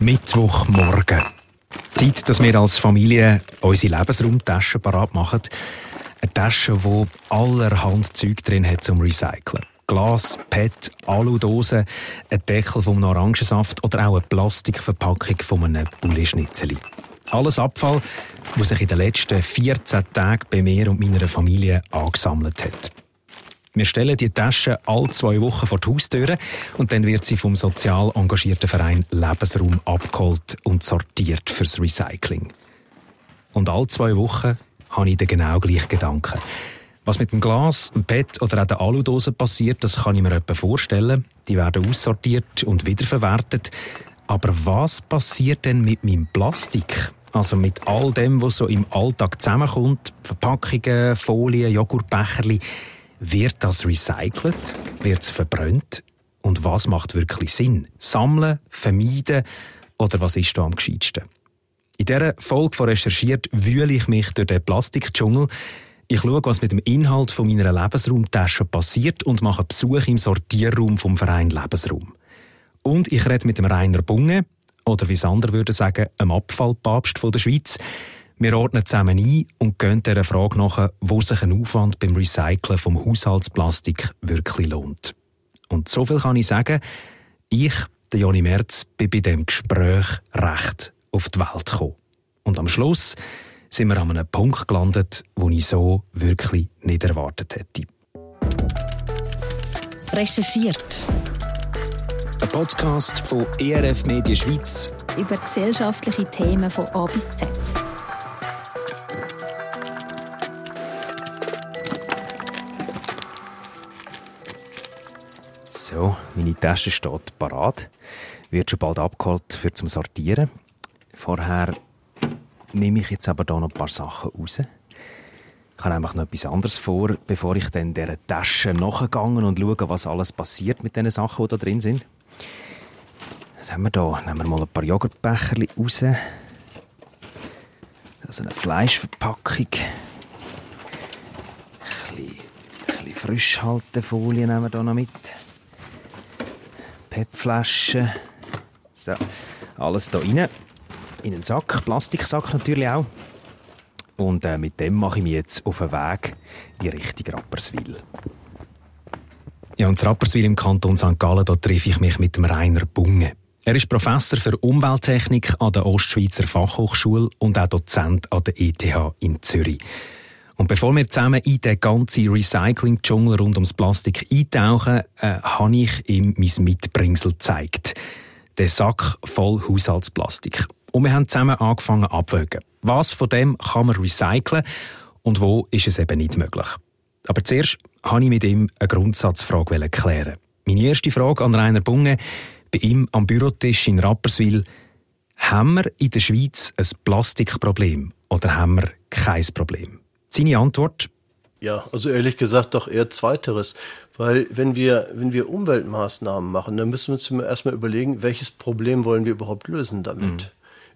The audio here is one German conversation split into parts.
Mittwochmorgen. Zeit, dass wir als Familie unsere Lebensraumtaschen parat machen. Eine Tasche, die allerhand Zeug drin hat zum Recyceln. Glas, PET, Aludosen, ein Deckel vom Orangensaft oder auch eine Plastikverpackung von einem Pouletschnitzel. Alles Abfall, was sich in den letzten 14 Tagen bei mir und meiner Familie angesammelt hat. Wir stellen die Tasche alle zwei Wochen vor die Haustüre und dann wird sie vom sozial engagierten Verein Lebensraum abgeholt und sortiert fürs Recycling. Und alle zwei Wochen habe ich den genau gleichen Gedanken. Was mit dem Glas, dem PET oder auch der Aludose passiert, das kann ich mir etwa vorstellen. Die werden aussortiert und wiederverwertet. Aber was passiert denn mit meinem Plastik? Also mit all dem, was so im Alltag zusammenkommt, Verpackungen, Folien, Joghurtbecherli, wird das recycelt? Wird es verbrannt? Und was macht wirklich Sinn? Sammeln, vermeiden oder was ist da am gescheitsten? In dieser Folge von Recherchiert wühle ich mich durch den Plastikdschungel. Ich schaue, was mit dem Inhalt von meiner Lebensraumtasche passiert und mache Besuch im Sortierraum vom Verein Lebensraum. Und ich rede mit dem Rainer Bunge, oder wie es andere würden sagen, einem Abfallpapst der Schweiz. Wir ordnen zusammen ein und gehen dieser Frage nach, wo sich ein Aufwand beim Recyceln vom Haushaltsplastik wirklich lohnt. Und so viel kann ich sagen, ich, der Joni Merz, bin bei dem Gespräch recht auf die Welt gekommen. Und am Schluss sind wir an einem Punkt gelandet, wo ich so wirklich nicht erwartet hätte. Recherchiert. Ein Podcast von ERF Media Schweiz über gesellschaftliche Themen von A bis Z. So, meine Tasche steht parat, wird schon bald abgeholt für zum Sortieren. Vorher nehme ich jetzt aber da noch ein paar Sachen raus. Ich habe einfach noch etwas anderes vor, bevor ich dann dieser Tasche nachgegangen und schaue, was alles passiert mit den Sachen, die da drin sind. Was haben wir da? Nehmen wir mal ein paar Joghurtbecher raus. Also eine Fleischverpackung. Ein bisschen, ein bisschen Frischhaltefolie nehmen wir da noch mit. PET-Flaschen. So, alles hier rein. In einen Sack, Plastiksack natürlich auch. Und äh, mit dem mache ich mich jetzt auf den Weg in Richtung Rapperswil. Ja, und in Rapperswil im Kanton St. Gallen, da treffe ich mich mit dem Rainer Bunge. Er ist Professor für Umwelttechnik an der Ostschweizer Fachhochschule und auch Dozent an der ETH in Zürich. Und bevor wir zusammen in den ganzen Recycling-Dschungel rund ums Plastik eintauchen, äh, habe ich ihm mein Mitbringsel gezeigt. Den Sack voll Haushaltsplastik. Und wir haben zusammen angefangen abwägen. Was von dem kann man recyceln und wo ist es eben nicht möglich? Aber zuerst wollte ich mit ihm eine Grundsatzfrage klären. Meine erste Frage an Rainer Bunge bei ihm am Bürotisch in Rapperswil. Haben wir in der Schweiz ein Plastikproblem oder haben wir kein Problem? Seine Antwort? Ja, also ehrlich gesagt doch eher zweiteres. Weil wenn wir, wenn wir Umweltmaßnahmen machen, dann müssen wir uns erstmal überlegen, welches Problem wollen wir überhaupt lösen damit. Mhm.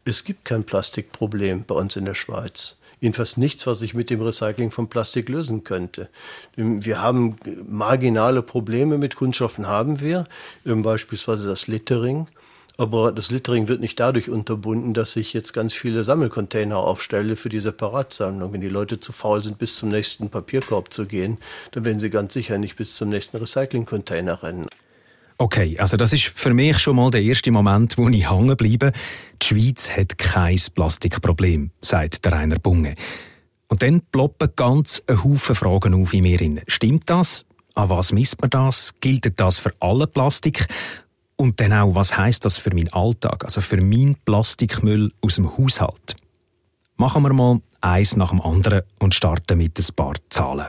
Es gibt kein Plastikproblem bei uns in der Schweiz. Jedenfalls nichts, was sich mit dem Recycling von Plastik lösen könnte. Wir haben marginale Probleme mit Kunststoffen, haben wir, beispielsweise das Littering. Aber das Littering wird nicht dadurch unterbunden, dass ich jetzt ganz viele Sammelcontainer aufstelle für die Separatsammlung. Wenn die Leute zu faul sind, bis zum nächsten Papierkorb zu gehen, dann werden sie ganz sicher nicht bis zum nächsten Recyclingcontainer rennen. Okay, also das ist für mich schon mal der erste Moment, wo ich hängen bleibe. Die Schweiz hat kein Plastikproblem, sagt der Rainer Bunge. Und dann ploppen ganz ein Haufen Fragen auf in mir. Stimmt das? An was misst man das? Gilt das für alle Plastik? Und dann auch, was heißt das für meinen Alltag, also für meinen Plastikmüll aus dem Haushalt? Machen wir mal eins nach dem anderen und starten mit ein paar Zahlen.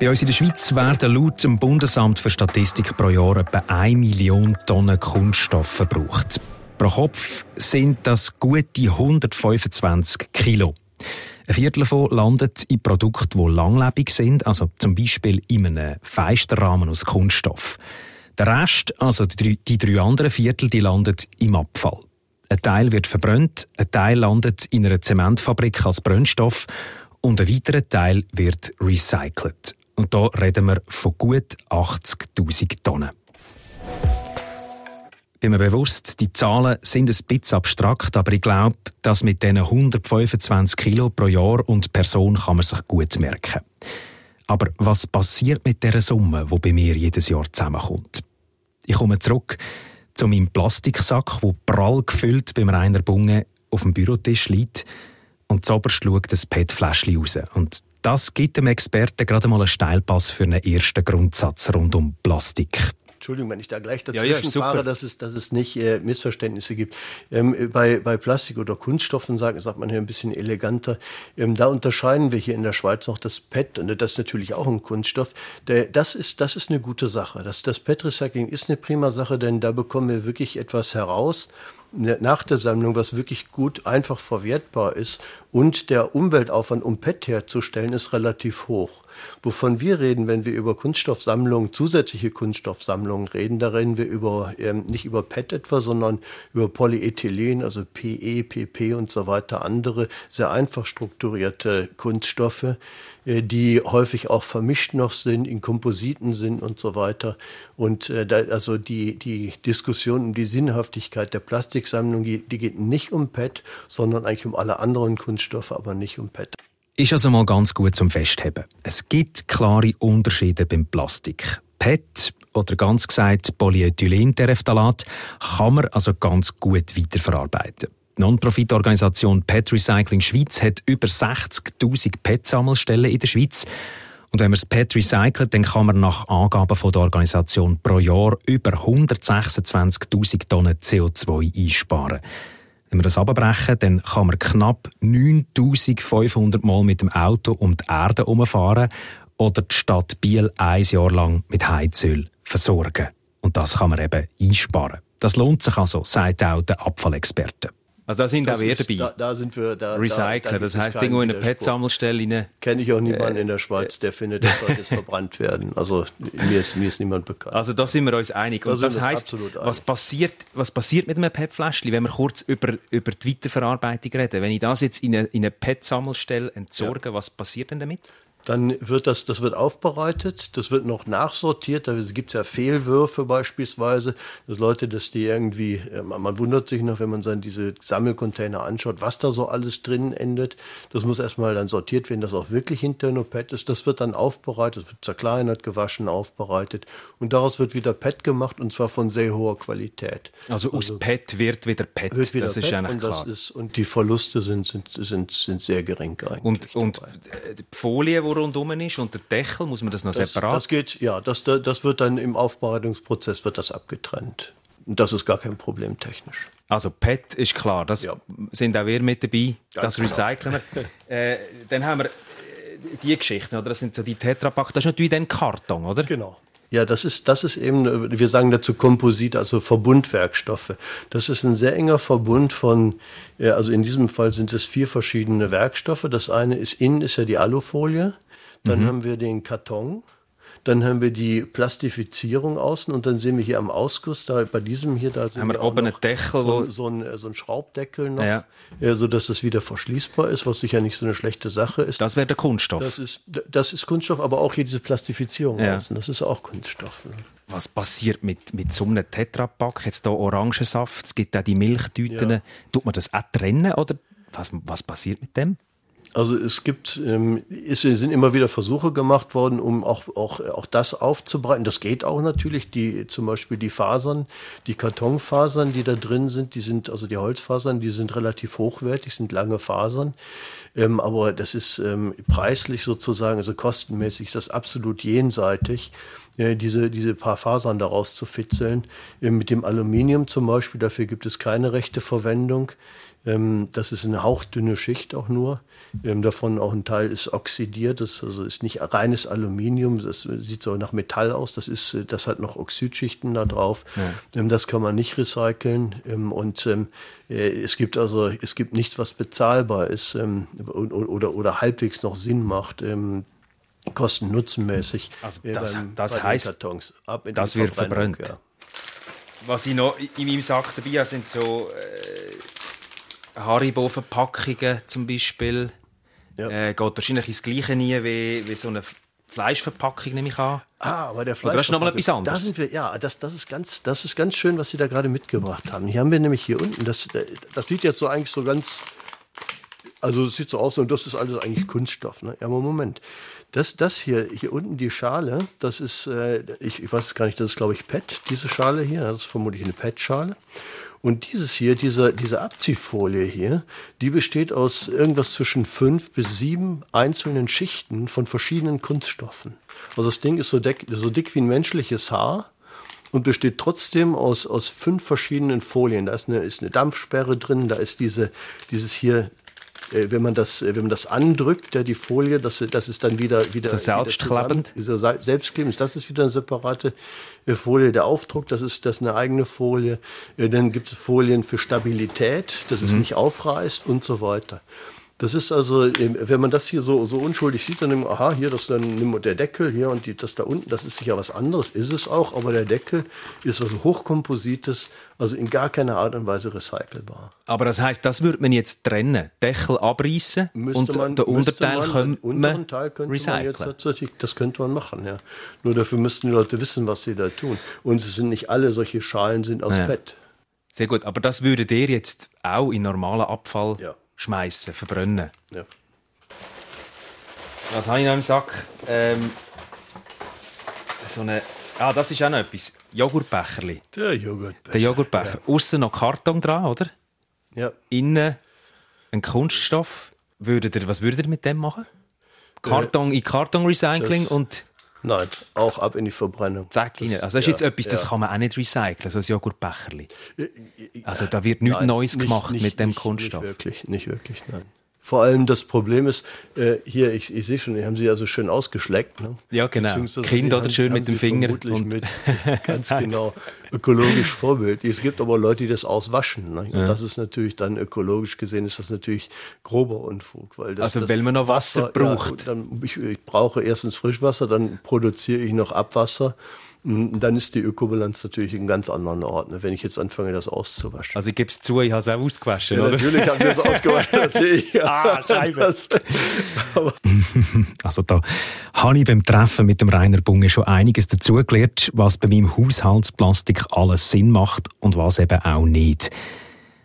Bei uns in der Schweiz werden laut dem Bundesamt für Statistik pro Jahr etwa 1 Million Tonnen Kunststoff verbraucht. Pro Kopf sind das gute 125 Kilo. Ein Viertel davon landet in Produkten, die langlebig sind, also zum Beispiel in einem Feisterrahmen aus Kunststoff. Der Rest, also die die drei anderen Viertel, die landet im Abfall. Ein Teil wird verbrannt, ein Teil landet in einer Zementfabrik als Brennstoff und ein weiterer Teil wird recycelt. Und da reden wir von gut 80.000 Tonnen. Bin mir bewusst, die Zahlen sind ein bisschen abstrakt, aber ich glaube, dass mit diesen 125 Kilo pro Jahr und Person kann man sich gut merken. Aber was passiert mit dieser Summe, die bei mir jedes Jahr zusammenkommt? Ich komme zurück zu meinem Plastiksack, wo prall gefüllt beim Rainer Bunge auf dem Bürotisch liegt und zoberst schaut das PET-Fläschchen raus. Und das gibt dem Experten gerade mal einen Steilpass für einen ersten Grundsatz rund um Plastik. Entschuldigung, wenn ich da gleich dazwischen ja, ja, fahre, dass es, dass es nicht äh, Missverständnisse gibt. Ähm, bei, bei Plastik oder Kunststoffen sagt, sagt man hier ein bisschen eleganter. Ähm, da unterscheiden wir hier in der Schweiz noch das PET, und das ist natürlich auch ein Kunststoff. Der, das, ist, das ist eine gute Sache. Das, das PET-Recycling ist eine prima Sache, denn da bekommen wir wirklich etwas heraus, nach der Sammlung, was wirklich gut einfach verwertbar ist. Und der Umweltaufwand, um PET herzustellen, ist relativ hoch. Wovon wir reden, wenn wir über Kunststoffsammlungen, zusätzliche Kunststoffsammlungen reden, da reden wir über, ähm, nicht über PET etwa, sondern über Polyethylen, also PE, PP und so weiter, andere sehr einfach strukturierte Kunststoffe, äh, die häufig auch vermischt noch sind, in Kompositen sind und so weiter. Und äh, da, also die, die Diskussion um die Sinnhaftigkeit der Plastiksammlung, die, die geht nicht um PET, sondern eigentlich um alle anderen Kunststoffe, aber nicht um PET. Ist also mal ganz gut zum Festheben. Es gibt klare Unterschiede beim Plastik. PET oder ganz gesagt Polyethylenterephthalat kann man also ganz gut weiterverarbeiten. Die Non-Profit-Organisation PET Recycling Schweiz hat über 60.000 PET-Sammelstellen in der Schweiz. Und wenn man das PET recycelt, dann kann man nach Angaben von der Organisation pro Jahr über 126.000 Tonnen CO2 einsparen. Wenn wir das abbrechen, dann kann man knapp 9500 Mal mit dem Auto um die Erde herumfahren oder die Stadt Biel ein Jahr lang mit Heizöl versorgen. Und das kann man eben einsparen. Das lohnt sich also, sagt auch der Abfallexperte. Also da sind das auch wir dabei. Da, da, sind wir da. Recycler, da, da das heißt irgendwo in eine PET-Sammelstelle. Kenne ich auch niemanden äh, in der Schweiz, der findet, das sollte jetzt verbrannt werden. Also mir ist, mir ist niemand bekannt. Also da sind wir uns einig. Und das heißt, was passiert, was passiert mit einem PET-Fläschchen, wenn wir kurz über, über die Weiterverarbeitung reden? Wenn ich das jetzt in eine, in eine PET-Sammelstelle entsorge, ja. was passiert denn damit? Dann wird das, das wird aufbereitet, das wird noch nachsortiert. Da gibt es ja Fehlwürfe beispielsweise, dass Leute, dass die irgendwie, äh, man wundert sich noch, wenn man dann diese Sammelcontainer anschaut, was da so alles drin endet. Das muss erstmal dann sortiert werden, dass auch wirklich hinter nur PET ist. Das wird dann aufbereitet, das wird zerkleinert, gewaschen, aufbereitet. Und daraus wird wieder PET gemacht und zwar von sehr hoher Qualität. Also, aus also PET wird wieder PET, wird wieder das PET ist eigentlich und klar. Ist, und die Verluste sind, sind, sind, sind sehr gering eigentlich. Und, und die Folie, wo rundum ist und der Deckel, muss man das noch das, separat? Das geht, ja, das, das wird dann im Aufbereitungsprozess wird das abgetrennt. Das ist gar kein Problem technisch. Also PET ist klar, das ja. sind auch wir mit dabei, Ganz das genau. recyceln wir. äh, dann haben wir äh, die Geschichten, oder? Das sind so die Tetrapack, das ist natürlich dann Karton, oder? Genau. Ja, das ist, das ist eben, wir sagen dazu Komposit, also Verbundwerkstoffe. Das ist ein sehr enger Verbund von, also in diesem Fall sind es vier verschiedene Werkstoffe. Das eine ist, innen ist ja die Alufolie, dann mhm. haben wir den Karton, dann haben wir die Plastifizierung außen und dann sehen wir hier am Ausguss, da bei diesem hier, da haben wir, oben einen Deckel, so, so, ein, so ein Schraubdeckel noch, ja. Ja, so dass das wieder verschließbar ist, was sicher nicht so eine schlechte Sache ist. Das wäre der Kunststoff. Das ist, das ist Kunststoff, aber auch hier diese Plastifizierung ja. außen, das ist auch Kunststoff. Ne? Was passiert mit, mit so einem Tetrapack? Jetzt hier Orangensaft, es gibt auch die Milchtüten. Ja. Tut man das auch trennen oder was, was passiert mit dem? Also es gibt, ähm, es sind immer wieder Versuche gemacht worden, um auch, auch, auch das aufzubereiten. Das geht auch natürlich, die, zum Beispiel die Fasern, die Kartonfasern, die da drin sind, die sind, also die Holzfasern, die sind relativ hochwertig, sind lange Fasern. Ähm, aber das ist ähm, preislich sozusagen, also kostenmäßig ist das absolut jenseitig, äh, diese, diese paar Fasern daraus zu fitzeln. Äh, mit dem Aluminium zum Beispiel, dafür gibt es keine rechte Verwendung. Ähm, das ist eine hauchdünne Schicht auch nur. Ähm, davon auch ein Teil ist oxidiert, das also ist nicht reines Aluminium, das sieht so nach Metall aus, das, ist, äh, das hat noch Oxidschichten da drauf. Ja. Ähm, das kann man nicht recyceln. und äh, es gibt also es gibt nichts, was bezahlbar ist oder, oder halbwegs noch Sinn macht. Kosten-Nutzenmäßig. Also das, beim, das heißt, Kartons, das wird verbrannt. Ja. Was ich noch in meinem Sack dabei habe, sind so äh, Haribo-Verpackungen zum Beispiel. Ja. Äh, geht wahrscheinlich ins Gleiche nie wie, wie so eine Fleischverpackung nehme ich an. Ah, aber der Fleisch. Oder das ist nochmal etwas anderes. Da sind wir, ja, das, das, ist ganz, das ist ganz schön, was Sie da gerade mitgebracht haben. Hier haben wir nämlich hier unten, das, das sieht jetzt so eigentlich so ganz, also es sieht so aus, und das ist alles eigentlich Kunststoff. Ne? Ja, aber Moment. Das, das hier, hier unten die Schale, das ist, äh, ich, ich weiß gar nicht, das ist glaube ich PET, diese Schale hier, das ist vermutlich eine PET-Schale. Und dieses hier, diese, diese Abziehfolie hier, die besteht aus irgendwas zwischen fünf bis sieben einzelnen Schichten von verschiedenen Kunststoffen. Also das Ding ist so dick, so dick wie ein menschliches Haar und besteht trotzdem aus, aus fünf verschiedenen Folien. Da ist eine, ist eine Dampfsperre drin, da ist diese, dieses hier wenn man das, äh, wenn man das andrückt, ja, die Folie, das, das ist dann wieder wieder so selbstklebend. Selbstklebend. Das ist wieder eine separate äh, Folie. Der Aufdruck, das ist das ist eine eigene Folie. Dann gibt es Folien für Stabilität, dass es mhm. nicht aufreißt und so weiter. Das ist also, ähm, wenn man das hier so, so unschuldig sieht, dann nimmt man, aha, hier, das dann nimmt der Deckel hier und die, das da unten, das ist sicher was anderes, ist es auch, aber der Deckel ist was Hochkomposites, also in gar keiner Art und Weise recycelbar. Aber das heißt, das würde man jetzt trennen, Deckel abreißen und man, den Unterteil man, könnte man Teil könnte recyceln. Man jetzt, das könnte man machen, ja. Nur dafür müssten die Leute wissen, was sie da tun. Und es sind nicht alle solche Schalen sind aus ja. PET. Sehr gut, aber das würde der jetzt auch in normalen Abfall ja schmeißen, verbrennen. Ja. Was habe ich noch im Sack? Ähm, so eine. Ah, das ist auch noch etwas. Joghurtbecherli. Der Joghurtbecher. Der Joghurtbecher. Ja. Außen noch Karton dran, oder? Ja. Innen ein Kunststoff. Würdet ihr, was würdet ihr mit dem machen? Karton äh, in Kartonrecycling und Nein, auch ab in die Verbrennung. Zack, rein. Also das ist ja, jetzt etwas, das ja. kann man auch nicht recyceln, so ein Joghurtbecherli. Also da wird nichts Neues nicht, gemacht nicht, mit dem Kunststoff. Nicht wirklich, nicht wirklich, nein. Vor allem das Problem ist, äh, hier, ich, ich sehe schon, die haben sie ja so schön ausgeschleckt. Ne? Ja, genau. Kind oder schön mit dem Finger. Und mit ganz genau ökologisch Vorbild. Es gibt aber Leute, die das auswaschen. Ne? Und ja. das ist natürlich dann ökologisch gesehen, ist das natürlich grober Unfug. Weil das, also das weil man noch Wasser, Wasser braucht. Ja, dann, ich, ich brauche erstens Frischwasser, dann produziere ich noch Abwasser dann ist die Ökobilanz natürlich in ganz anderen Ort, ne, wenn ich jetzt anfange, das auszuwaschen. Also ich gebe es zu, ich habe es auch ausgewaschen, ja? Natürlich habe ich es ausgewaschen, das sehe ich. ah, Scheibe. Das, also da habe ich beim Treffen mit dem Rainer Bunge schon einiges dazugelernt, was bei meinem Haushaltsplastik alles Sinn macht und was eben auch nicht.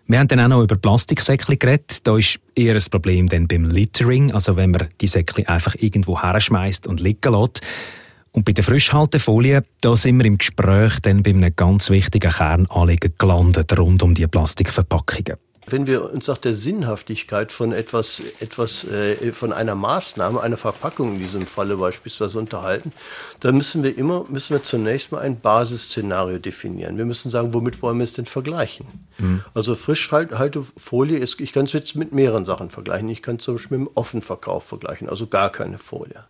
Wir haben dann auch noch über Plastiksäckchen geredet. Da ist eher ein Problem dann beim Littering, also wenn man die Säckchen einfach irgendwo herschmeißt und liegen lässt. Und bei der Frischhaltefolie, da sind wir im Gespräch dann bei einem ganz wichtigen Kernanliegen gelandet rund um die Plastikverpackungen. Wenn wir uns nach der Sinnhaftigkeit von etwas, etwas äh, von einer Maßnahme, einer Verpackung in diesem Falle beispielsweise unterhalten, dann müssen wir immer, müssen wir zunächst mal ein Basisszenario definieren. Wir müssen sagen, womit wollen wir es denn vergleichen? Mhm. Also Frischhaltefolie ist, ich kann es jetzt mit mehreren Sachen vergleichen. Ich kann es zum Beispiel mit dem Offenverkauf vergleichen, also gar keine Folie.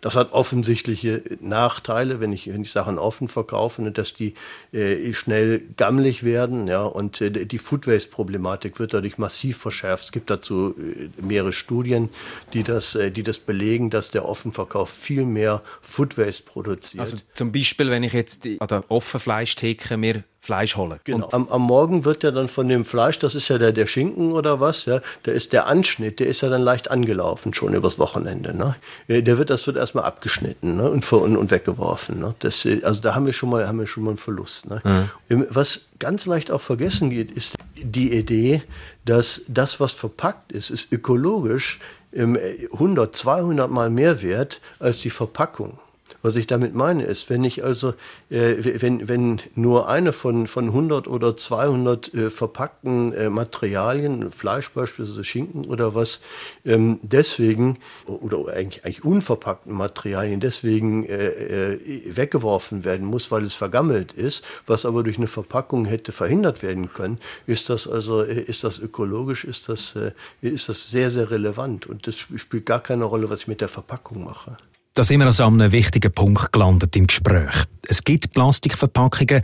Das hat offensichtliche Nachteile, wenn ich, wenn ich Sachen offen verkaufe, ne, dass die äh, schnell gammelig werden. Ja, und äh, die Food Waste-Problematik wird dadurch massiv verschärft. Es gibt dazu äh, mehrere Studien, die das, äh, die das belegen, dass der Offenverkauf viel mehr Food Waste produziert. Also zum Beispiel, wenn ich jetzt an der Offenfleischtheke mir Fleisch holen. Genau. Am, am, Morgen wird ja dann von dem Fleisch, das ist ja der, der Schinken oder was, ja, der ist der Anschnitt, der ist ja dann leicht angelaufen schon übers Wochenende. Ne? Der wird, das wird erstmal abgeschnitten ne? und, und, und weggeworfen. Ne? Das, also da haben wir schon mal, haben wir schon mal einen Verlust. Ne? Mhm. Was ganz leicht auch vergessen geht, ist die Idee, dass das, was verpackt ist, ist ökologisch 100, 200 Mal mehr wert als die Verpackung. Was ich damit meine ist, wenn ich also, äh, wenn, wenn nur eine von, von 100 oder 200 äh, verpackten äh, Materialien, Fleisch beispielsweise Schinken oder was, ähm, deswegen, oder eigentlich, eigentlich unverpackten Materialien deswegen äh, äh, weggeworfen werden muss, weil es vergammelt ist, was aber durch eine Verpackung hätte verhindert werden können, ist das also, äh, ist das ökologisch, ist das, ist das sehr, sehr relevant und das spielt gar keine Rolle, was ich mit der Verpackung mache. Da sind wir also an einem wichtigen Punkt gelandet im Gespräch. Es gibt Plastikverpackungen,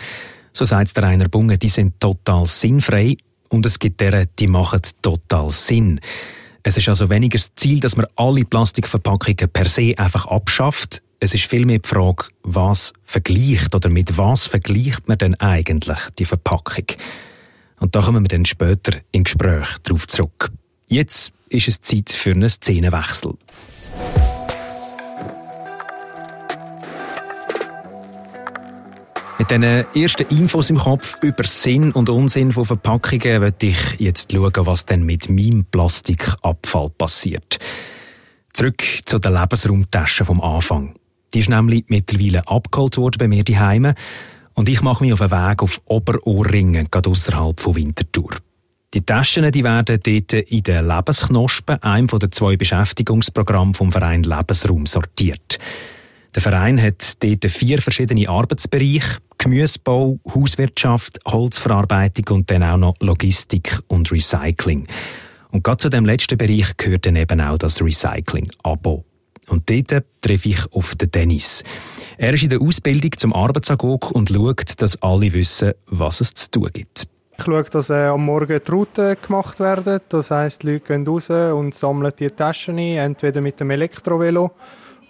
so sagt der Rainer Bunge, die sind total sinnfrei und es gibt deren, die machen total Sinn. Es ist also weniger das Ziel, dass man alle Plastikverpackungen per se einfach abschafft. Es ist vielmehr die Frage, was vergleicht oder mit was vergleicht man denn eigentlich die Verpackung? Und da kommen wir dann später im Gespräch darauf zurück. Jetzt ist es Zeit für einen Szenenwechsel. Mit diesen ersten Infos im Kopf über Sinn und Unsinn von Verpackungen möchte ich jetzt schauen, was denn mit meinem Plastikabfall passiert. Zurück zu der Lebensraumtasche vom Anfang. Die ist nämlich mittlerweile abgeholt worden bei mir daheim und ich mache mich auf den Weg auf Oberohrringen, gerade außerhalb von Winterthur. Die Taschen die werden dort in den Lebensknospen, einem der zwei Beschäftigungsprogramme vom Verein Lebensraum, sortiert. Der Verein hat dort vier verschiedene Arbeitsbereiche. Gemüsebau, Hauswirtschaft, Holzverarbeitung und dann auch noch Logistik und Recycling. Und gerade zu dem letzten Bereich gehört dann eben auch das Recycling-Abo. Und dort treffe ich auf den Dennis. Er ist in der Ausbildung zum Arbeitsagog und schaut, dass alle wissen, was es zu tun gibt. Ich schaue, dass äh, am Morgen die Routen gemacht werden. Das heisst, die Leute gehen raus und sammeln die Taschen ein, entweder mit dem Elektrovelo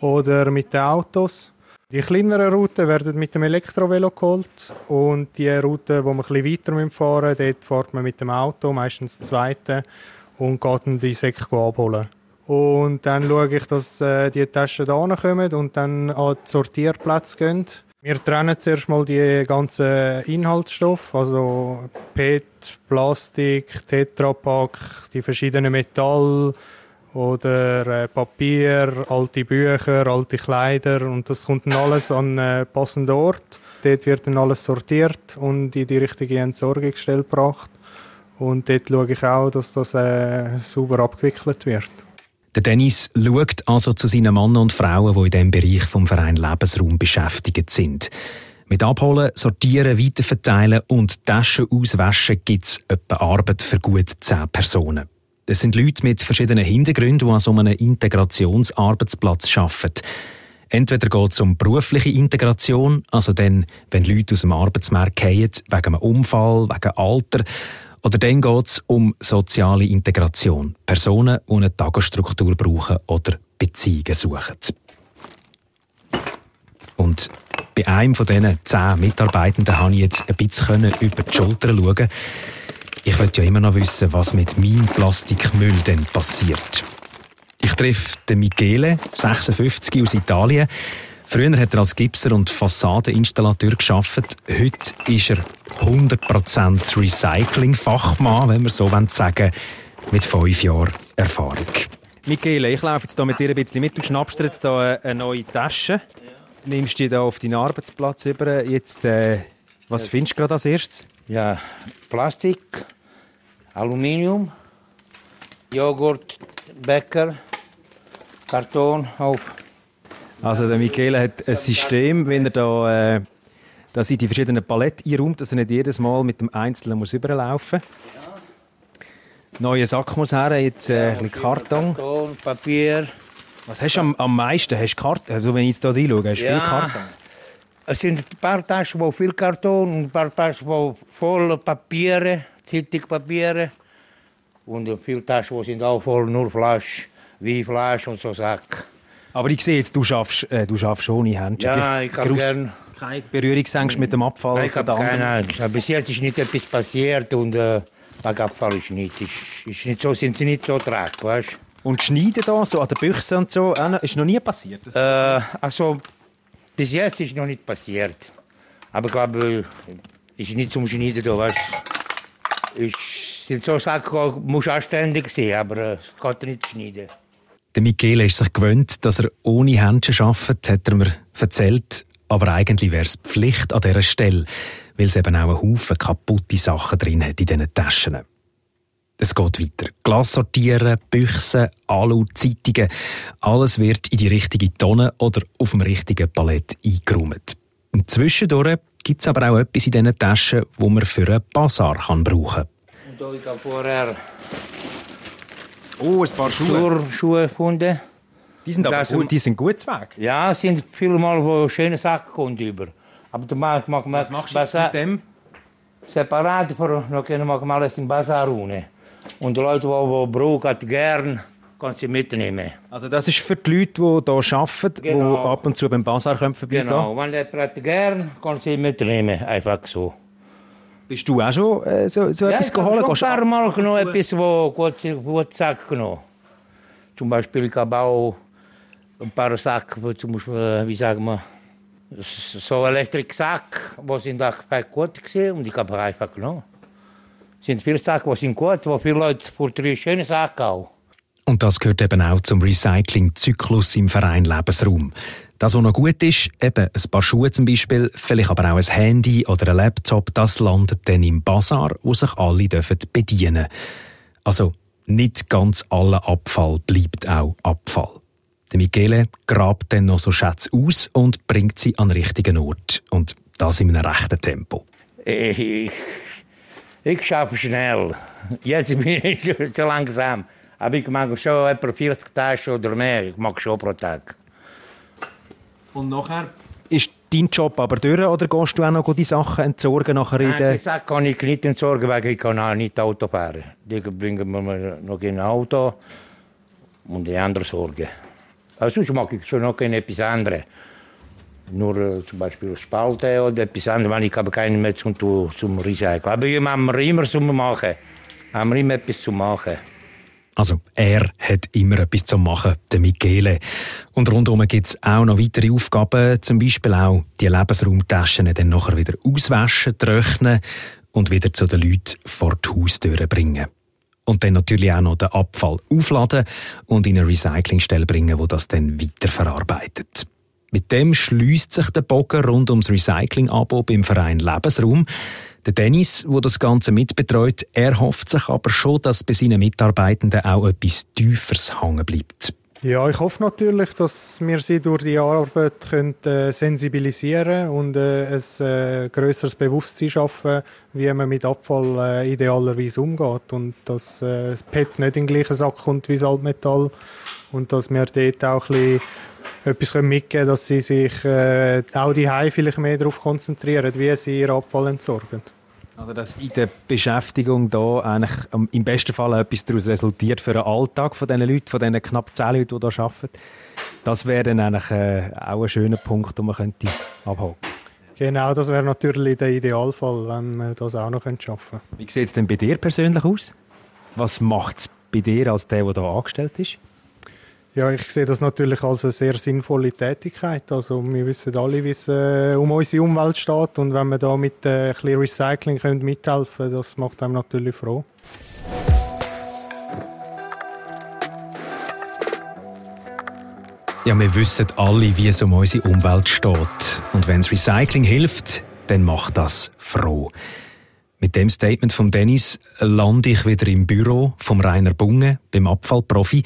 oder mit den Autos. Die kleineren Routen werden mit dem Elektrovelo geholt und die Routen, wo man ein bisschen weiter fahren müssen, dort fährt man mit dem Auto, meistens das zweite, und geht dann die Säcke abholen. Und dann schaue ich, dass äh, die Taschen da kommen und dann an die Sortierplätze gehen. Wir trennen zuerst mal die ganzen Inhaltsstoffe, also PET, Plastik, Tetrapack, die verschiedenen Metalle, oder äh, Papier, alte Bücher, alte Kleider und das kommt dann alles an äh, passenden Ort. Dort wird dann alles sortiert und in die richtige Entsorgungsstelle gebracht. Und dort schaue ich auch, dass das äh, sauber abgewickelt wird. Der Dennis schaut also zu seinen Männern und Frauen, die in diesem Bereich vom Verein Lebensraum beschäftigt sind. Mit Abholen, Sortieren, Weiterverteilen und Taschen auswaschen gibt es etwa Arbeit für gut zehn Personen. Das sind Leute mit verschiedenen Hintergründen, die an so einem Integrationsarbeitsplatz arbeiten. Entweder geht es um berufliche Integration, also dann, wenn Leute aus dem Arbeitsmarkt fallen, wegen einem Unfall, wegen Alter, oder dann geht es um soziale Integration. Personen, die eine Tagesstruktur brauchen oder Beziehungen suchen. Und bei einem von diesen zehn Mitarbeitenden konnte ich jetzt ein bisschen über die Schulter schauen. Ich möchte ja immer noch wissen, was mit meinem Plastikmüll denn passiert. Ich treffe den Michele, 56 aus Italien. Früher hat er als Gipser und Fassadeninstallateur geschafft. Heute ist er 100% Recycling-Fachmann, wenn wir so sagen mit fünf Jahren Erfahrung. Michele, ich laufe jetzt hier mit dir ein bisschen mit. Du schnappst jetzt hier eine neue Tasche. Nimmst die hier auf deinen Arbeitsplatz über. Jetzt, äh, was findest du gerade als erstes? Ja, Plastik, Aluminium, Joghurt, Bäcker, Karton auf. Also der Michele hat ein System, wenn er da, äh, dass in die verschiedenen Paletten einräumt, dass er nicht jedes Mal mit dem Einzelnen muss überlaufen muss. Neuer Sack muss her, jetzt äh, ein bisschen Karton. Karton, Papier. Was hast du am, am meisten? Hast du Karton? Also wenn ich jetzt hier reinschaue, hast du ja. viel Karton? Es sind ein paar Taschen, wo viel Karton und ein paar Taschen, wo voll Papiere Zeitungspapiere und viele Taschen, die sind auch voll nur Flasch, Weinflasch und so Sack. Aber ich sehe jetzt, du schaffst, äh, du schaffst ohne Händchen. Ja, ich kann gerne. Keine Berührungsängste mit dem Abfall Nein, ich habe keine. Bis jetzt ist nicht etwas passiert und äh, der Abfall ist nicht, ist, ist nicht so, sind sie nicht so dreckig, weißt Und Schneiden da, so an der Büchse und so, äh, ist noch nie passiert? Äh, also, bis jetzt ist noch nicht passiert. Aber ich glaube, ist nicht zum Schneiden da, weißt ich sind so Sachen, muss anständig sein, aber äh, es geht nicht schneiden. Der Michele ist sich gewöhnt, dass er ohne Händchen arbeitet, hat er mir erzählt. Aber eigentlich wäre es Pflicht an dieser Stelle, weil es eben auch einen Haufen kaputte Sachen drin hat in diesen Taschen. Es geht weiter. Glas sortieren, Büchsen, Alu, Zeitungen. Alles wird in die richtige Tonne oder auf dem richtigen Palett eingeräumt. Und zwischendurch gibt es aber auch etwas in diesen Taschen, das man für einen Bazar kann brauchen kann. Und ich habe vorher oh, ein paar Schuhe. Schuhe gefunden. Die sind aber gut, die sind gut weg. Ja, es sind viele Mal wo schöne Sachen kommen über. Aber dann mag man Was machst du jetzt mit dem? Separat, für, dann können wir alles im Bazar rein. Und die Leute, die, die brauchen, gerne kannst du mitnehmen. Also das ist für die Leute, die hier arbeiten, genau. die ab und zu beim Bazar vorbeigehen Genau, wenn jemand gerne kannst du mitnehmen, einfach so. Bist du auch schon äh, so, so ja, etwas geholt? Ich habe schon ein paar Mal genommen, etwas, wo gut, gut Sack genommen. Zum Beispiel, ich habe auch ein paar Sachen, zum Beispiel, wie sagen wir, so Elektriksack, die sind auch gut gewesen und ich habe einfach genommen. Es sind viele Sachen, die sind gut, wo viele Leute für drei schöne Sachen auch. Und das gehört eben auch zum Recycling-Zyklus im Verein Lebensraum. Das, was noch gut ist, eben ein paar Schuhe zum Beispiel, vielleicht aber auch ein Handy oder ein Laptop, das landet dann im Bazar, wo sich alle dürfen bedienen Also nicht ganz aller Abfall bleibt auch Abfall. Der Michele grabt dann noch so Schätze aus und bringt sie an den richtigen Ort. Und das in einem rechten Tempo. Ich, ich schaffe schnell. Jetzt bin ich zu langsam. Aber ich mache schon etwa 40 Taschen oder mehr. Ich mache schon pro Tag. Und nachher ist dein Job aber durch oder gehst du auch noch die Sachen entsorgen nachher in Nein, die Sachen kann ich nicht entsorgen, weil ich kann auch nicht Auto fahren. Die bringen wir noch in ein Auto und die anderen sorgen. Also sonst mache ich schon noch etwas anderes. Nur äh, zum Beispiel Spalte oder etwas anderes, weil ich habe keinen mehr zum, zum Recyceln. Aber wir haben immer zum Machen. Haben wir immer etwas zu machen. Also er hat immer etwas zu machen, der Michele. Und rundherum gibt es auch noch weitere Aufgaben, zum Beispiel auch die Lebensraumtaschen dann nachher wieder auswaschen, trocknen und wieder zu den Leuten vor die Haustüre bringen. Und dann natürlich auch noch den Abfall aufladen und in eine Recyclingstelle bringen, wo das dann weiterverarbeitet. Mit dem schließt sich der Bogen rund ums Recycling-Abo beim Verein Lebensraum. Der Dennis, der das Ganze mitbetreut, er hofft sich aber schon, dass bei seinen Mitarbeitenden auch etwas Tieferes hängen bleibt. Ja, ich hoffe natürlich, dass wir sie durch die Arbeit können, äh, sensibilisieren und äh, ein äh, größeres Bewusstsein schaffen, wie man mit Abfall äh, idealerweise umgeht und dass äh, das PET nicht in den gleichen Sack kommt wie das Altmetall und dass wir dort auch ein etwas mitgeben können, dass sie sich äh, auch die vielleicht mehr darauf konzentrieren, wie sie ihren Abfall entsorgen. Also dass in der Beschäftigung da eigentlich im besten Fall etwas daraus resultiert für den Alltag von diesen Leuten, von diesen knapp zehn Leuten, die hier arbeiten. Das wäre dann eigentlich äh, auch ein schöner Punkt, den man könnte abhaken Genau, das wäre natürlich der Idealfall, wenn wir das auch noch schaffen könnten. Wie sieht es denn bei dir persönlich aus? Was macht es bei dir als der, der hier angestellt ist? Ja, ich sehe das natürlich als eine sehr sinnvolle Tätigkeit. Also wir wissen alle, wie es äh, um unsere Umwelt steht und wenn wir da mit äh, ein bisschen Recycling können mithelfen das macht einem natürlich froh. Ja, wir wissen alle, wie es um unsere Umwelt steht. Und wenn das Recycling hilft, dann macht das froh. Mit dem Statement von Dennis lande ich wieder im Büro vom Rainer Bunge, beim Abfallprofi.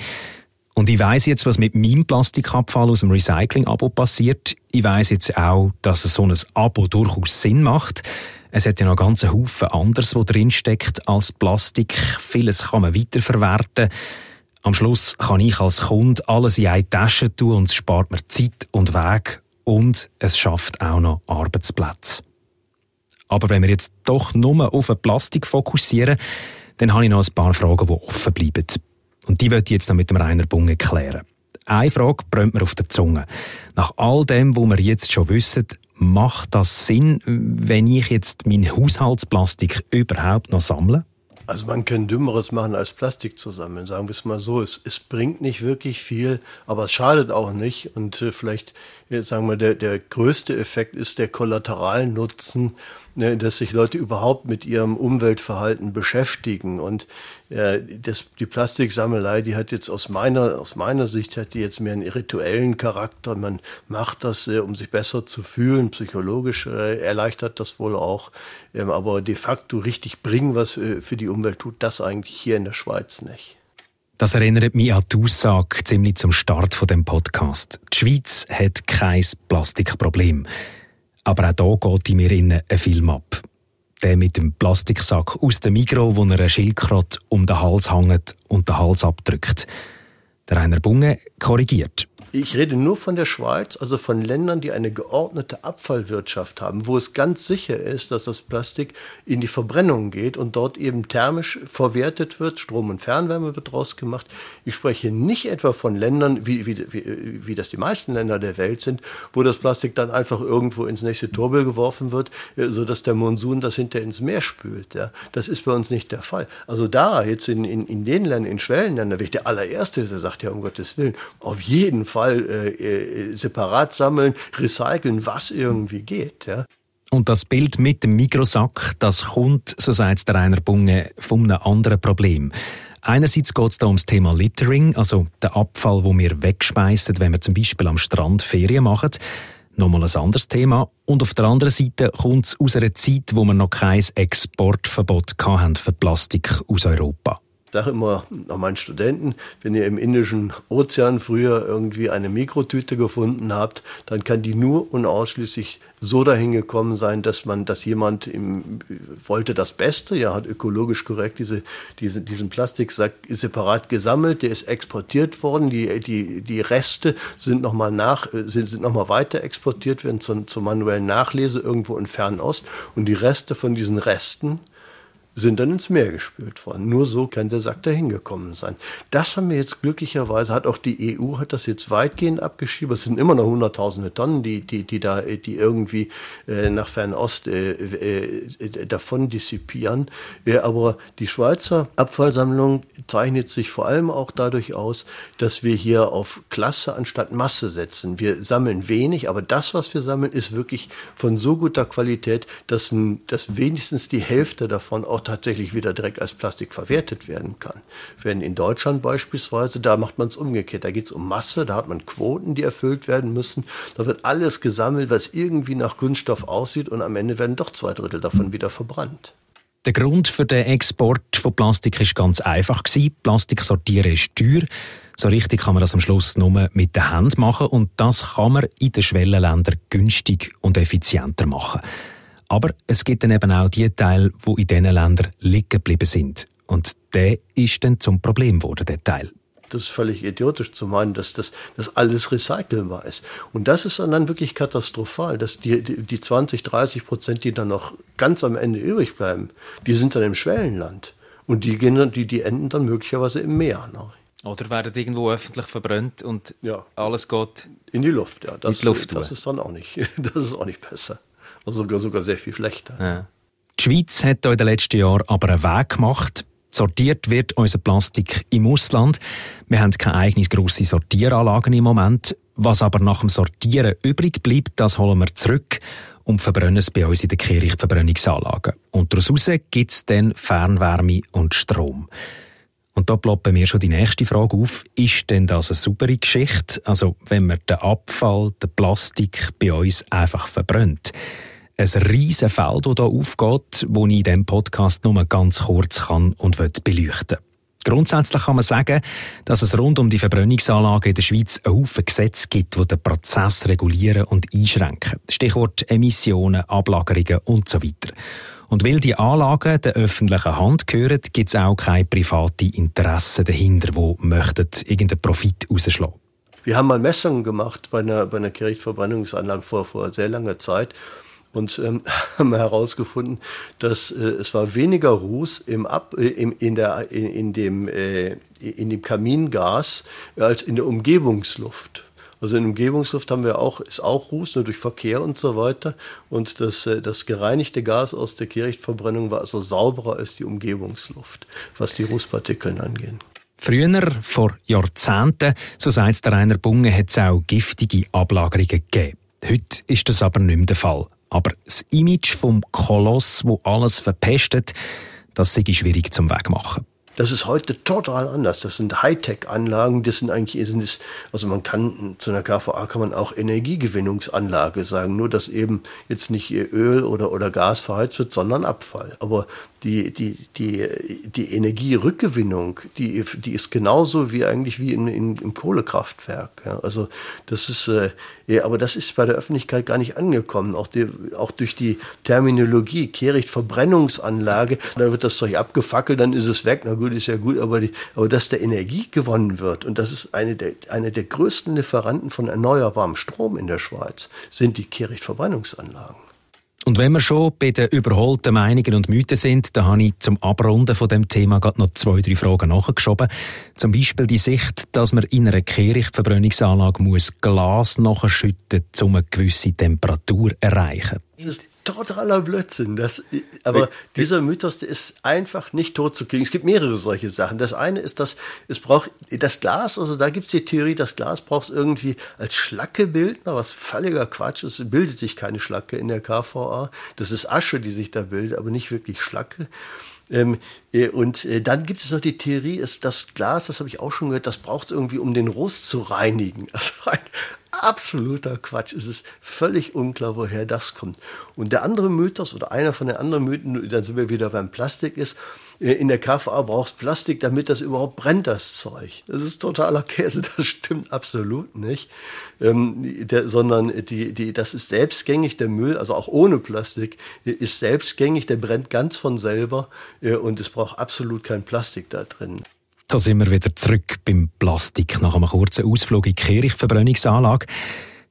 Und ich weiß jetzt, was mit meinem Plastikabfall aus dem Recycling-Abo passiert. Ich weiß jetzt auch, dass so ein Abo durchaus Sinn macht. Es hat ja noch ganz Haufen anderes, wo drin steckt als Plastik. Vieles kann man weiterverwerten. Am Schluss kann ich als Kunde alles in eine Tasche tun und es spart mir Zeit und Weg und es schafft auch noch Arbeitsplätze. Aber wenn wir jetzt doch nur auf Plastik fokussieren, dann habe ich noch ein paar Fragen, die offen bleiben. Und die wird ich jetzt noch mit dem Rainer Bunge klären. Eine Frage brennt mir auf der Zunge. Nach all dem, wo wir jetzt schon wissen, macht das Sinn, wenn ich jetzt mein Haushaltsplastik überhaupt noch sammle? Also man kann Dümmeres machen als Plastik zu sammeln, sagen wir es mal so. Es, es bringt nicht wirklich viel, aber es schadet auch nicht. Und äh, vielleicht, äh, sagen wir, der, der größte Effekt ist der Kollateralnutzen, ne, dass sich Leute überhaupt mit ihrem Umweltverhalten beschäftigen. Und äh, das, die Plastiksammelei, die hat jetzt aus meiner, aus meiner Sicht, hat die jetzt mehr einen rituellen Charakter. Man macht das, äh, um sich besser zu fühlen, psychologisch äh, erleichtert das wohl auch. Ähm, aber de facto richtig bringen, was für die Umwelt tut, das eigentlich hier in der Schweiz nicht. Das erinnert mich an die Aussage ziemlich zum Start von dem Podcast. Die Schweiz hat kein Plastikproblem. Aber auch hier geht in mir innen ein Film ab. Der mit dem Plastiksack aus dem Mikro, wo er eine Schildkröte um den Hals hängt und den Hals abdrückt. Rainer Bunge korrigiert. Ich rede nur von der Schweiz, also von Ländern, die eine geordnete Abfallwirtschaft haben, wo es ganz sicher ist, dass das Plastik in die Verbrennung geht und dort eben thermisch verwertet wird. Strom und Fernwärme wird draus gemacht. Ich spreche nicht etwa von Ländern, wie, wie, wie, wie das die meisten Länder der Welt sind, wo das Plastik dann einfach irgendwo ins nächste Turbill geworfen wird, äh, sodass der Monsun das hinter ins Meer spült. Ja. Das ist bei uns nicht der Fall. Also da, jetzt in, in, in den Ländern, in Schwellenländern, wäre ich der allererste, der sagt, gesagt, ja, um Gottes Willen, auf jeden Fall äh, äh, separat sammeln, recyceln, was irgendwie geht. Ja. Und das Bild mit dem Mikrosack, das kommt, so sagt der Rainer Bunge, von einem anderen Problem. Einerseits geht es da ums Thema Littering, also der Abfall, wo wir wegschmeißen, wenn wir zum Beispiel am Strand Ferien machen. Nochmal ein anderes Thema. Und auf der anderen Seite kommt es aus einer Zeit, wo wir noch kein Exportverbot hatten für Plastik aus Europa sage immer an meinen Studenten, wenn ihr im Indischen Ozean früher irgendwie eine Mikrotüte gefunden habt, dann kann die nur und ausschließlich so dahin gekommen sein, dass man, dass jemand im, wollte das Beste, ja, hat ökologisch korrekt diese, diese, diesen Plastiksack separat gesammelt, der ist exportiert worden, die, die, die Reste sind nochmal nach, sind, sind noch weiter exportiert werden zur, zur manuellen Nachlese irgendwo in Fernost und die Reste von diesen Resten sind dann ins Meer gespült worden. Nur so kann der Sack dahin gekommen sein. Das haben wir jetzt glücklicherweise, hat auch die EU hat das jetzt weitgehend abgeschrieben. Es sind immer noch hunderttausende Tonnen, die, die, die da, die irgendwie äh, nach Fernost äh, äh, davon dissipieren. Äh, aber die Schweizer Abfallsammlung zeichnet sich vor allem auch dadurch aus, dass wir hier auf Klasse anstatt Masse setzen. Wir sammeln wenig, aber das, was wir sammeln, ist wirklich von so guter Qualität, dass, dass wenigstens die Hälfte davon auch tatsächlich wieder direkt als Plastik verwertet werden kann. Wenn in Deutschland beispielsweise, da macht man es umgekehrt. Da geht es um Masse, da hat man Quoten, die erfüllt werden müssen. Da wird alles gesammelt, was irgendwie nach Kunststoff aussieht und am Ende werden doch zwei Drittel davon wieder verbrannt. Der Grund für den Export von Plastik ist ganz einfach Plastik sortieren ist teuer. So richtig kann man das am Schluss nur mit der Hand machen und das kann man in den Schwellenländern günstig und effizienter machen. Aber es gibt dann eben auch die Teile, die in diesen Ländern liegen geblieben sind. Und der ist dann zum Problem geworden, der Teil. Das ist völlig idiotisch zu meinen, dass das dass alles recycelbar ist. Und das ist dann wirklich katastrophal, dass die, die, die 20, 30 Prozent, die dann noch ganz am Ende übrig bleiben, die sind dann im Schwellenland. Und die, gehen dann, die, die enden dann möglicherweise im Meer. Ne? Oder werden irgendwo öffentlich verbrannt und ja. alles geht in die Luft. Ja, das, in die Luft das ist dann auch nicht, das ist auch nicht besser. Also sogar, sogar sehr viel schlechter. Ja. Die Schweiz hat in den letzten Jahren aber einen Weg gemacht. Sortiert wird unser Plastik im Ausland. Wir haben keine eigene grosse Sortieranlagen im Moment. Was aber nach dem Sortieren übrig bleibt, das holen wir zurück und verbrennen es bei uns in den Kirchverbrennungsanlagen. Und daraus gibt es dann Fernwärme und Strom. Und da ploppen mir schon die nächste Frage auf. Ist denn das eine saubere Geschichte? Also, wenn man den Abfall, den Plastik bei uns einfach verbrennt ein riesen Feld, das hier aufgeht, das ich in diesem Podcast nur ganz kurz kann und beleuchten will. Grundsätzlich kann man sagen, dass es rund um die Verbrennungsanlage in der Schweiz einen Haufen Gesetze gibt, die den Prozess regulieren und einschränken. Stichwort Emissionen, Ablagerungen und so weiter. Und weil die Anlagen der öffentlichen Hand gehören, gibt es auch keine privaten Interessen dahinter, die möchten irgendeinen Profit rausschlagen. Wir haben mal Messungen gemacht bei einer, bei einer Kirchverbrennungsanlage vor, vor sehr langer Zeit und ähm, haben herausgefunden, dass äh, es war weniger Ruß im Ab, äh, im, in, der, in, in, dem, äh, in dem Kamingas als in der Umgebungsluft. Also in der Umgebungsluft haben wir auch, ist auch Ruß, nur durch Verkehr und so weiter. Und das, äh, das gereinigte Gas aus der Kehrichtverbrennung war also sauberer als die Umgebungsluft, was die Rußpartikeln angeht. Früher, vor Jahrzehnten, so sagt der Rainer Bunge, hat es auch giftige Ablagerungen gegeben. Heute ist das aber nicht mehr der Fall. Aber das Image vom Koloss, wo alles verpestet, das sei schwierig zum Wegmachen. Das ist heute total anders. Das sind Hightech-Anlagen. Das sind eigentlich, sind es, also man kann zu einer KVA kann man auch Energiegewinnungsanlage sagen. Nur, dass eben jetzt nicht Öl oder, oder Gas verheizt wird, sondern Abfall. Aber die, die, die, die Energierückgewinnung, die, die ist genauso wie eigentlich wie in, in, im Kohlekraftwerk. Ja. Also das ist, äh, ja, aber das ist bei der Öffentlichkeit gar nicht angekommen. Auch, die, auch durch die Terminologie, Kehricht-Verbrennungsanlage, da wird das Zeug abgefackelt, dann ist es weg. Na gut, ist ja gut, aber, die, aber dass der Energie gewonnen wird, und das ist eine der, eine der größten Lieferanten von erneuerbarem Strom in der Schweiz, sind die Kehricht-Verbrennungsanlagen. Und wenn wir schon bei den überholten Meinungen und Mythen sind, dann habe ich zum Abrunden von dem Thema gerade noch zwei, drei Fragen nachgeschoben. Zum Beispiel die Sicht, dass man in einer Kehrichtverbrennungsanlage Glas nachschütten muss, um eine gewisse Temperatur zu erreichen. Das ist totaler Blödsinn. Das, aber dieser Mythos, der ist einfach nicht tot zu kriegen. Es gibt mehrere solche Sachen. Das eine ist, dass es braucht das Glas, also da gibt es die Theorie, das Glas braucht es irgendwie als Schlackebildner, was völliger Quatsch ist. Es bildet sich keine Schlacke in der KVA. Das ist Asche, die sich da bildet, aber nicht wirklich Schlacke. Ähm, äh, und äh, dann gibt es noch die Theorie, ist das Glas, das habe ich auch schon gehört, das braucht es irgendwie, um den Rost zu reinigen. Also ein absoluter Quatsch. Es ist völlig unklar, woher das kommt. Und der andere Mythos oder einer von den anderen Mythen, dann sind wir wieder beim Plastik, ist, äh, in der KVA brauchst Plastik, damit das überhaupt brennt, das Zeug. Das ist totaler Käse, das stimmt absolut nicht. Ähm, der, sondern die, die, das ist selbstgängig, der Müll, also auch ohne Plastik, ist selbstgängig, der brennt ganz von selber äh, und es braucht absolut kein Plastik da drin. Da sind wir wieder zurück beim Plastik nach einem kurzen Ausflug in die Kirchverbrennungsanlage.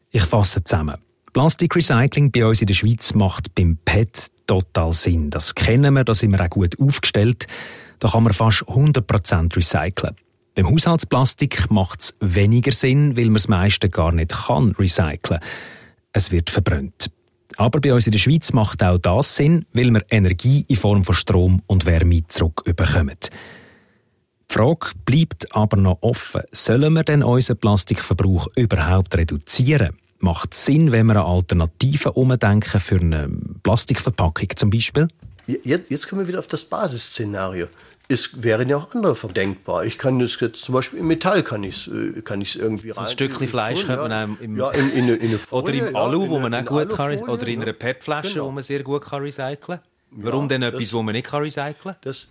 Ich fasse zusammen. Plastikrecycling bei uns in der Schweiz macht beim PET total Sinn. Das kennen wir, da sind wir auch gut aufgestellt. Da kann man fast 100% recyceln. Beim Haushaltsplastik macht es weniger Sinn, weil man das meiste gar nicht kann recyceln. Es wird verbrannt. Aber bei uns in der Schweiz macht auch das Sinn, weil wir Energie in Form von Strom und Wärme zurückbekommen. Die Frage bleibt aber noch offen. Sollen wir denn unseren Plastikverbrauch überhaupt reduzieren? Macht es Sinn, wenn wir an Alternativen umdenken für eine Plastikverpackung zum Beispiel? Jetzt, jetzt kommen wir wieder auf das Basisszenario. Es wären ja auch andere verdenkbar. Ich kann das jetzt zum Beispiel im Metall kann ich es kann irgendwie rein. Ein Stückchen Fleisch könnte man auch im, ja, in, in, in Folie, oder im Alu, ja, wo man auch gut kann, oder in einer PET-Flasche, genau. wo man sehr gut kann recyceln kann. Warum ja, denn etwas, das, wo man nicht kann recyceln kann? Das,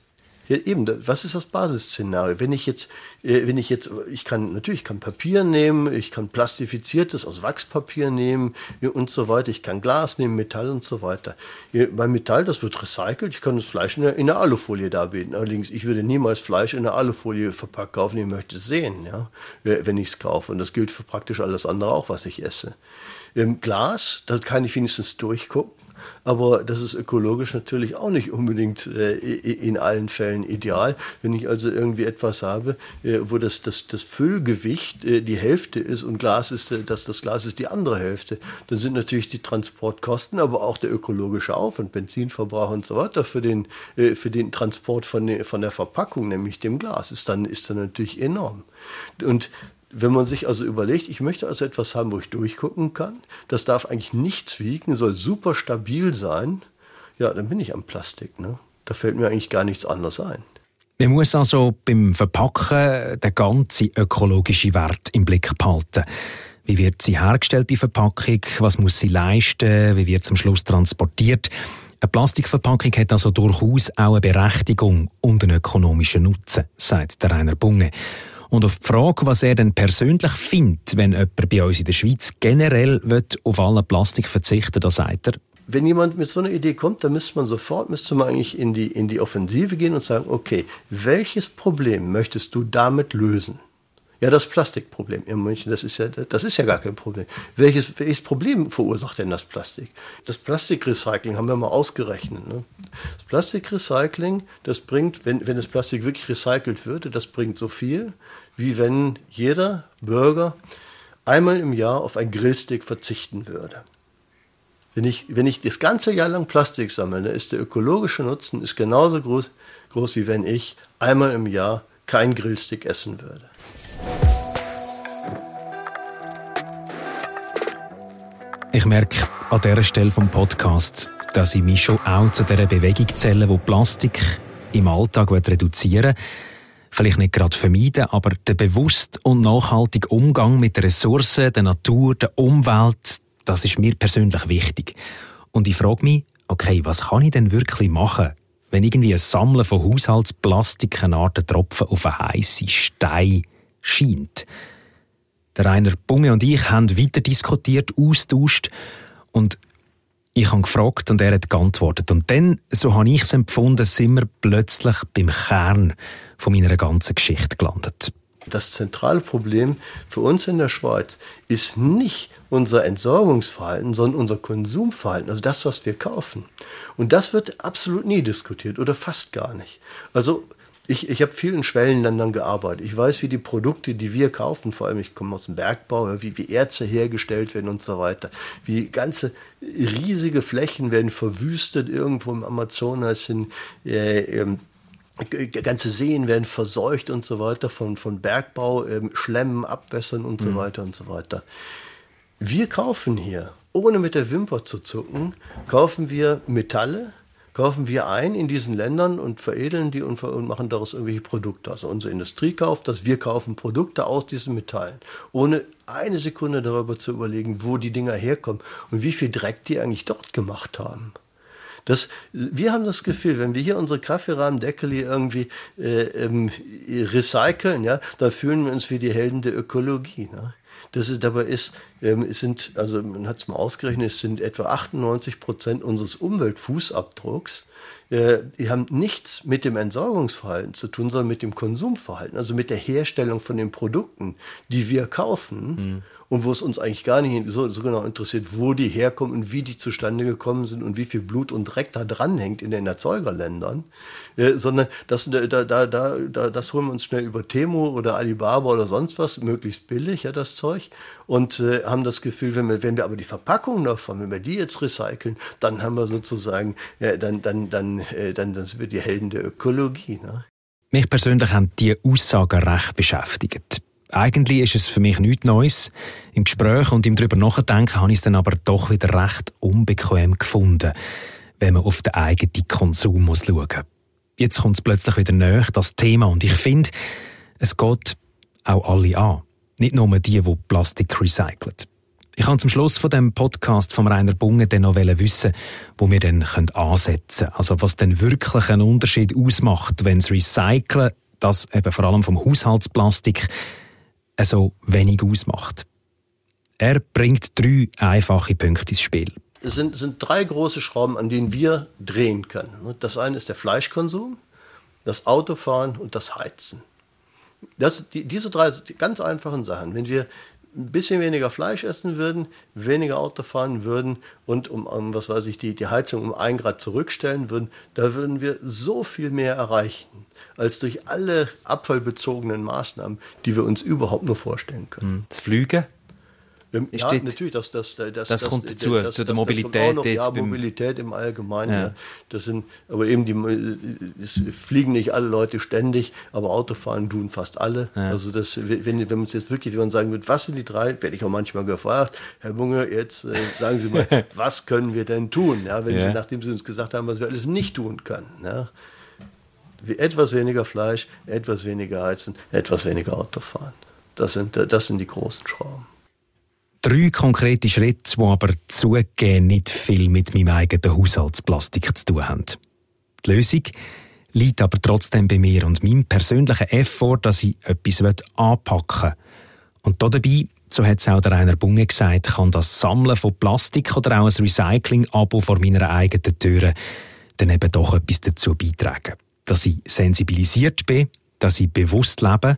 ja, eben, was ist das Basisszenario? Wenn ich jetzt, äh, wenn ich jetzt, ich kann, natürlich, ich kann Papier nehmen, ich kann plastifiziertes aus Wachspapier nehmen und so weiter, ich kann Glas nehmen, Metall und so weiter. Beim Metall, das wird recycelt, ich kann das Fleisch in der, in der Alufolie darbieten. Allerdings, ich würde niemals Fleisch in der Alufolie verpackt kaufen, ich möchte es sehen, ja, wenn ich es kaufe. Und das gilt für praktisch alles andere auch, was ich esse. Glas, da kann ich wenigstens durchgucken aber das ist ökologisch natürlich auch nicht unbedingt äh, in allen Fällen ideal. Wenn ich also irgendwie etwas habe, äh, wo das, das, das Füllgewicht äh, die Hälfte ist und Glas ist, äh, das, das Glas ist die andere Hälfte, dann sind natürlich die Transportkosten, aber auch der ökologische Aufwand, Benzinverbrauch und so weiter für den, äh, für den Transport von, von der Verpackung, nämlich dem Glas, ist dann, ist dann natürlich enorm. Und wenn man sich also überlegt, ich möchte also etwas haben, wo ich durchgucken kann, das darf eigentlich nichts wiegen, soll super stabil sein, ja, dann bin ich am Plastik. Ne? Da fällt mir eigentlich gar nichts anderes ein. Man muss also beim Verpacken den ganzen ökologischen Wert im Blick behalten. Wie wird sie hergestellt, die Verpackung? Was muss sie leisten? Wie wird sie am Schluss transportiert? Eine Plastikverpackung hat also durchaus auch eine Berechtigung und einen ökonomischen Nutzen, sagt der Rainer Bunge. Und auf die Frage, was er denn persönlich findet, wenn jemand bei uns in der Schweiz generell auf alle Plastik verzichten da sagt er, wenn jemand mit so einer Idee kommt, dann müsste man sofort müsste man eigentlich in die, in die Offensive gehen und sagen, okay, welches Problem möchtest du damit lösen? Ja, das Plastikproblem in München, das ist ja, das ist ja gar kein Problem. Welches, welches Problem verursacht denn das Plastik? Das Plastikrecycling haben wir mal ausgerechnet. Ne? Das Plastikrecycling, das bringt, wenn, wenn das Plastik wirklich recycelt würde, das bringt so viel, wie wenn jeder Bürger einmal im Jahr auf ein Grillstick verzichten würde. Wenn ich, wenn ich das ganze Jahr lang Plastik sammle, dann ist der ökologische Nutzen ist genauso groß, groß, wie wenn ich einmal im Jahr kein Grillstick essen würde. Ich merke an dieser Stelle vom Podcast, dass ich mich schon auch zu dieser Bewegung zähle, wo Plastik im Alltag reduzieren will. Vielleicht nicht gerade vermeiden, aber der bewusste und nachhaltige Umgang mit den Ressourcen, der Natur, der Umwelt, das ist mir persönlich wichtig. Und ich frage mich, okay, was kann ich denn wirklich machen, wenn irgendwie ein Sammeln von Haushaltsplastik eine Art Tropfen auf einen heißen Stein scheint? Der Rainer Bunge und ich haben weiter diskutiert, austauscht und ich habe gefragt und er hat geantwortet. Und dann, so habe ich es empfunden, sind wir plötzlich beim Kern von meiner ganzen Geschichte gelandet. Das zentrale Problem für uns in der Schweiz ist nicht unser Entsorgungsverhalten, sondern unser Konsumverhalten, also das, was wir kaufen. Und das wird absolut nie diskutiert oder fast gar nicht. Also ich, ich habe viel in Schwellenländern gearbeitet. Ich weiß, wie die Produkte, die wir kaufen, vor allem ich komme aus dem Bergbau, wie, wie Erze hergestellt werden und so weiter. Wie ganze riesige Flächen werden verwüstet irgendwo im Amazonas sind. Äh, ähm, ganze Seen werden verseucht und so weiter von, von Bergbau, ähm, Schlemmen, Abwässern und so mhm. weiter und so weiter. Wir kaufen hier, ohne mit der Wimper zu zucken, kaufen wir Metalle, kaufen wir ein in diesen Ländern und veredeln die und, machen daraus irgendwelche Produkte. Also unsere Industrie kauft das, wir kaufen Produkte aus diesen Metallen, ohne eine Sekunde darüber zu überlegen, wo die Dinger herkommen und wie viel Dreck die eigentlich dort gemacht haben. Das, wir haben das Gefühl, wenn wir hier unsere Kaffeerahmendeckel irgendwie äh, ähm, recyceln, ja, da fühlen wir uns wie die Helden der Ökologie. Ne? Das ist, dabei ist, ähm, es sind, also man hat es mal ausgerechnet, es sind etwa 98 Prozent unseres Umweltfußabdrucks. Äh, die haben nichts mit dem Entsorgungsverhalten zu tun, sondern mit dem Konsumverhalten, also mit der Herstellung von den Produkten, die wir kaufen. Mhm und wo es uns eigentlich gar nicht so, so, genau interessiert, wo die herkommen und wie die zustande gekommen sind und wie viel Blut und Dreck da dranhängt in den Erzeugerländern, äh, sondern das, da, da, da, da, das holen wir uns schnell über Temo oder Alibaba oder sonst was, möglichst billig, ja, das Zeug, und äh, haben das Gefühl, wenn wir, wenn wir aber die Verpackung davon, wenn wir die jetzt recyceln, dann haben wir sozusagen, ja, dann, dann, dann, äh, dann, dann sind wir die Helden der Ökologie. Ne? Mich persönlich haben die Aussagen recht beschäftigt. Eigentlich ist es für mich nichts Neues. Im Gespräch und im darüber nachdenken habe ich es dann aber doch wieder recht unbequem gefunden, wenn man auf den eigenen Konsum muss schauen muss. Jetzt kommt es plötzlich wieder näher, das Thema. Und ich finde, es geht auch alle an. Nicht nur die, die Plastik recyceln. Ich kann zum Schluss von dem Podcast von Rainer Bunge dann noch wissen, wo wir dann ansetzen können. Also was denn wirklich einen Unterschied ausmacht, wenn das Recyceln, das eben vor allem vom Haushaltsplastik, so wenig ausmacht. Er bringt drei einfache Punkte ins Spiel. Es sind, sind drei große Schrauben, an denen wir drehen können. Das eine ist der Fleischkonsum, das Autofahren und das Heizen. Das, die, diese drei die ganz einfachen Sachen. Wenn wir ein bisschen weniger Fleisch essen würden, weniger Auto fahren würden und um, um was weiß ich, die, die Heizung um ein Grad zurückstellen würden, da würden wir so viel mehr erreichen, als durch alle abfallbezogenen Maßnahmen, die wir uns überhaupt nur vorstellen können. Hm. Das Flügen? Ähm, ja, steht, natürlich, das, das, das, das, das kommt dazu, das, zu der Mobilität. Noch, ja, Mobilität im Allgemeinen. Ja. Ja. Das sind, aber eben die, es fliegen nicht alle Leute ständig, aber Autofahren tun fast alle. Ja. Also das, wenn, wenn man es jetzt wirklich, wenn man sagen wird, was sind die drei, werde ich auch manchmal gefragt, Herr Bunge, jetzt äh, sagen Sie mal, was können wir denn tun? Ja, wenn Sie, nachdem Sie uns gesagt haben, was wir alles nicht tun können. Ja. Etwas weniger Fleisch, etwas weniger Heizen, etwas weniger Autofahren. Das sind, das sind die großen Schrauben. Drei konkrete Schritte, die aber zugegeben nicht viel mit meinem eigenen Haushaltsplastik zu tun haben. Die Lösung liegt aber trotzdem bei mir und meinem persönlichen Effort, dass ich etwas anpacken will. Und dabei, so hat es auch der Rainer Bunge gesagt, kann das Sammeln von Plastik oder auch ein Recycling-Abo vor meiner eigenen Tür dann eben doch etwas dazu beitragen. Dass ich sensibilisiert bin, dass ich bewusst lebe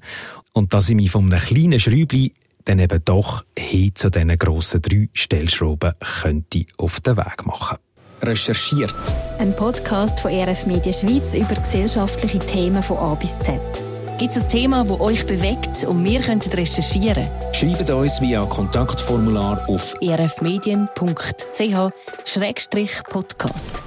und dass ich mich von einem kleinen Schräubchen dann eben doch hin zu diesen grossen drei Stellschrauben könnte auf den Weg machen. Recherchiert. Ein Podcast von RF Media Schweiz über gesellschaftliche Themen von A bis Z. Gibt es ein Thema, das euch bewegt und wir können recherchieren? Schreibt uns via Kontaktformular auf rfmedien.ch-podcast.